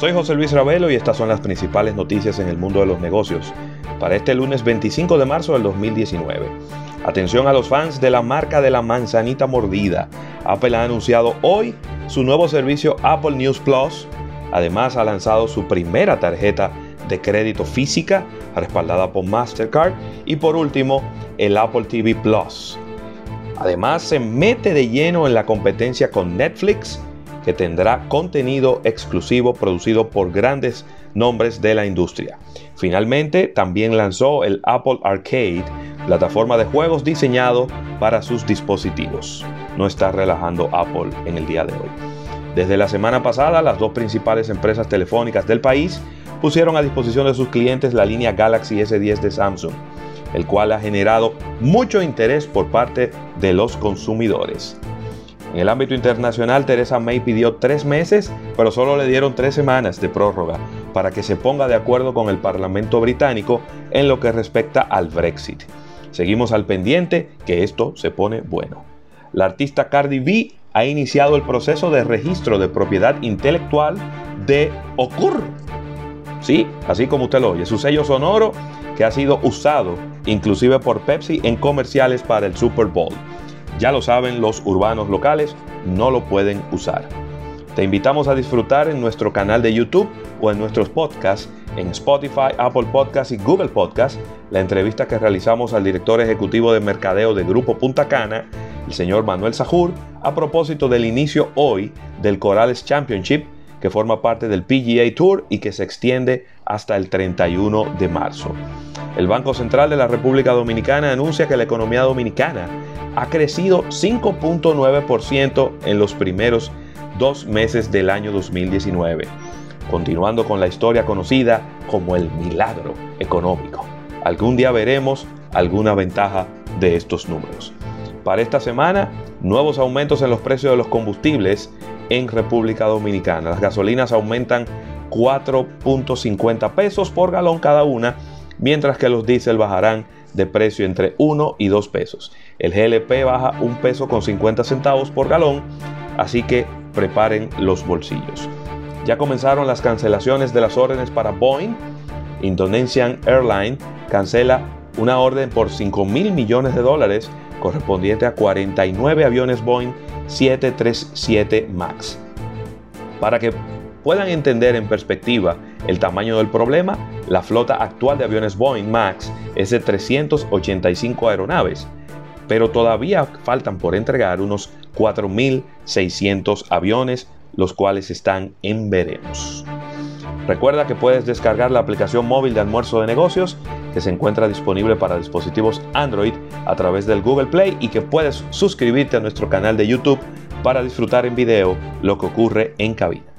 Soy José Luis Ravelo y estas son las principales noticias en el mundo de los negocios para este lunes 25 de marzo del 2019. Atención a los fans de la marca de la manzanita mordida. Apple ha anunciado hoy su nuevo servicio Apple News Plus. Además ha lanzado su primera tarjeta de crédito física respaldada por Mastercard. Y por último, el Apple TV Plus. Además se mete de lleno en la competencia con Netflix que tendrá contenido exclusivo producido por grandes nombres de la industria. Finalmente, también lanzó el Apple Arcade, plataforma de juegos diseñado para sus dispositivos. No está relajando Apple en el día de hoy. Desde la semana pasada, las dos principales empresas telefónicas del país pusieron a disposición de sus clientes la línea Galaxy S10 de Samsung, el cual ha generado mucho interés por parte de los consumidores. En el ámbito internacional, Teresa May pidió tres meses, pero solo le dieron tres semanas de prórroga para que se ponga de acuerdo con el Parlamento británico en lo que respecta al Brexit. Seguimos al pendiente que esto se pone bueno. La artista Cardi B ha iniciado el proceso de registro de propiedad intelectual de Ocur. Sí, así como usted lo oye, su sello sonoro que ha sido usado inclusive por Pepsi en comerciales para el Super Bowl. Ya lo saben, los urbanos locales no lo pueden usar. Te invitamos a disfrutar en nuestro canal de YouTube o en nuestros podcasts en Spotify, Apple Podcasts y Google Podcasts la entrevista que realizamos al director ejecutivo de mercadeo de Grupo Punta Cana, el señor Manuel Sajur, a propósito del inicio hoy del Corales Championship que forma parte del PGA Tour y que se extiende hasta el 31 de marzo. El Banco Central de la República Dominicana anuncia que la economía dominicana ha crecido 5.9% en los primeros dos meses del año 2019, continuando con la historia conocida como el milagro económico. Algún día veremos alguna ventaja de estos números. Para esta semana, nuevos aumentos en los precios de los combustibles en República Dominicana. Las gasolinas aumentan 4.50 pesos por galón cada una, mientras que los diésel bajarán de precio entre 1 y 2 pesos. El GLP baja un peso con 50 centavos por galón, así que preparen los bolsillos. Ya comenzaron las cancelaciones de las órdenes para Boeing. Indonesian Airlines cancela una orden por 5 mil millones de dólares correspondiente a 49 aviones Boeing 737 MAX. Para que puedan entender en perspectiva el tamaño del problema, la flota actual de aviones Boeing MAX es de 385 aeronaves, pero todavía faltan por entregar unos 4.600 aviones, los cuales están en veremos. Recuerda que puedes descargar la aplicación móvil de almuerzo de negocios que se encuentra disponible para dispositivos Android a través del Google Play y que puedes suscribirte a nuestro canal de YouTube para disfrutar en video lo que ocurre en cabina.